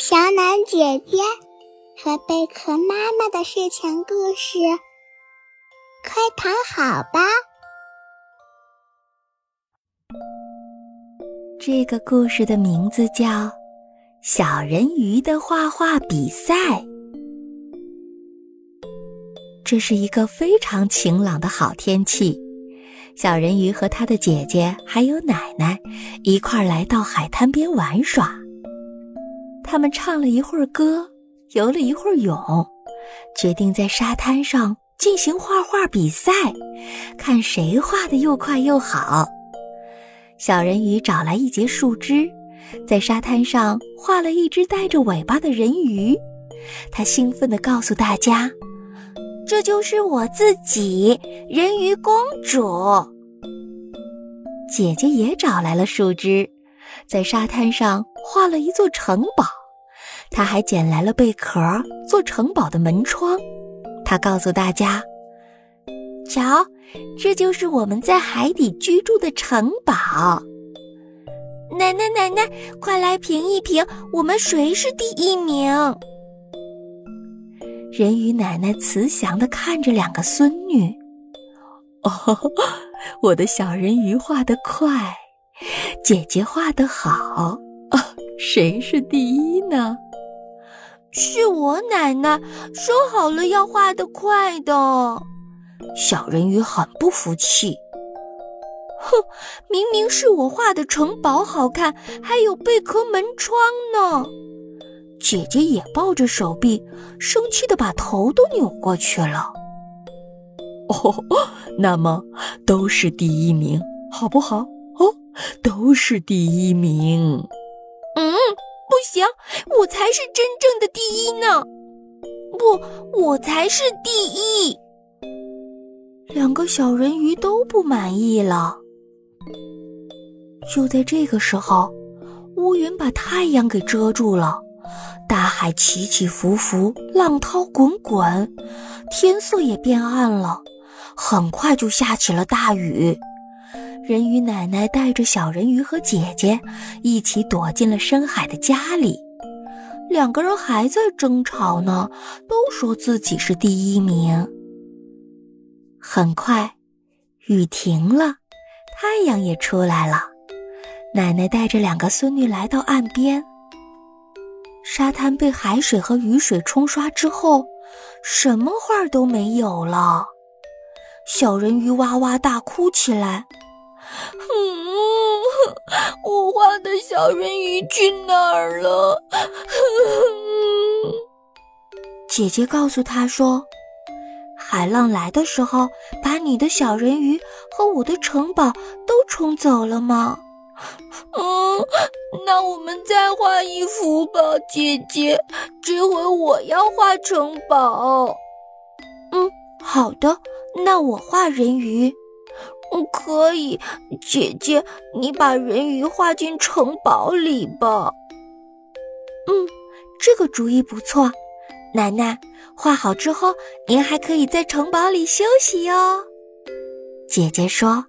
小暖姐姐和贝壳妈妈的睡前故事，快躺好吧。这个故事的名字叫《小人鱼的画画比赛》。这是一个非常晴朗的好天气，小人鱼和他的姐姐还有奶奶一块儿来到海滩边玩耍。他们唱了一会儿歌，游了一会儿泳，决定在沙滩上进行画画比赛，看谁画的又快又好。小人鱼找来一截树枝，在沙滩上画了一只带着尾巴的人鱼。他兴奋地告诉大家：“这就是我自己，人鱼公主。”姐姐也找来了树枝，在沙滩上画了一座城堡。他还捡来了贝壳做城堡的门窗，他告诉大家：“瞧，这就是我们在海底居住的城堡。”奶奶，奶奶，快来评一评，我们谁是第一名？人鱼奶奶慈祥地看着两个孙女：“哦，我的小人鱼画得快，姐姐画得好，哦谁是第一呢？”是我奶奶说好了要画得快的，小人鱼很不服气。哼，明明是我画的城堡好看，还有贝壳门窗呢。姐姐也抱着手臂，生气的把头都扭过去了。哦，那么都是第一名，好不好？哦，都是第一名。嗯。不行，我才是真正的第一呢！不，我才是第一。两个小人鱼都不满意了。就在这个时候，乌云把太阳给遮住了，大海起起伏伏，浪涛滚滚，天色也变暗了，很快就下起了大雨。人鱼奶奶带着小人鱼和姐姐一起躲进了深海的家里，两个人还在争吵呢，都说自己是第一名。很快，雨停了，太阳也出来了。奶奶带着两个孙女来到岸边，沙滩被海水和雨水冲刷之后，什么画都没有了。小人鱼哇哇大哭起来。嗯，我画的小人鱼去哪儿了？姐姐告诉他说：“海浪来的时候，把你的小人鱼和我的城堡都冲走了吗？”嗯，那我们再画一幅吧，姐姐。这回我要画城堡。嗯，好的，那我画人鱼。嗯，可以，姐姐，你把人鱼画进城堡里吧。嗯，这个主意不错。奶奶，画好之后，您还可以在城堡里休息哟。姐姐说：“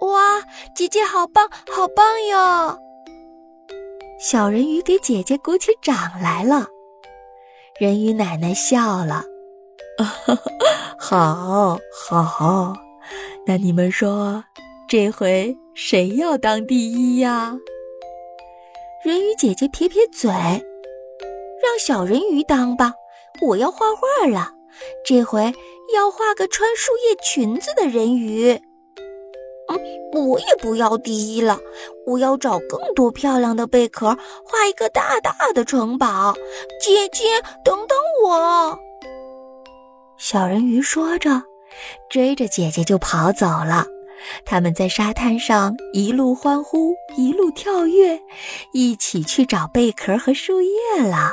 哇，姐姐好棒，好棒哟！”小人鱼给姐姐鼓起掌来了。人鱼奶奶笑了：“好 好。”那你们说，这回谁要当第一呀？人鱼姐姐撇撇嘴，让小人鱼当吧。我要画画了，这回要画个穿树叶裙子的人鱼。嗯，我也不要第一了，我要找更多漂亮的贝壳，画一个大大的城堡。姐姐，等等我！小人鱼说着。追着姐姐就跑走了，他们在沙滩上一路欢呼，一路跳跃，一起去找贝壳和树叶了。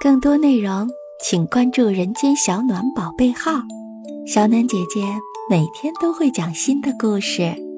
更多内容请关注“人间小暖宝贝号”，小暖姐姐每天都会讲新的故事。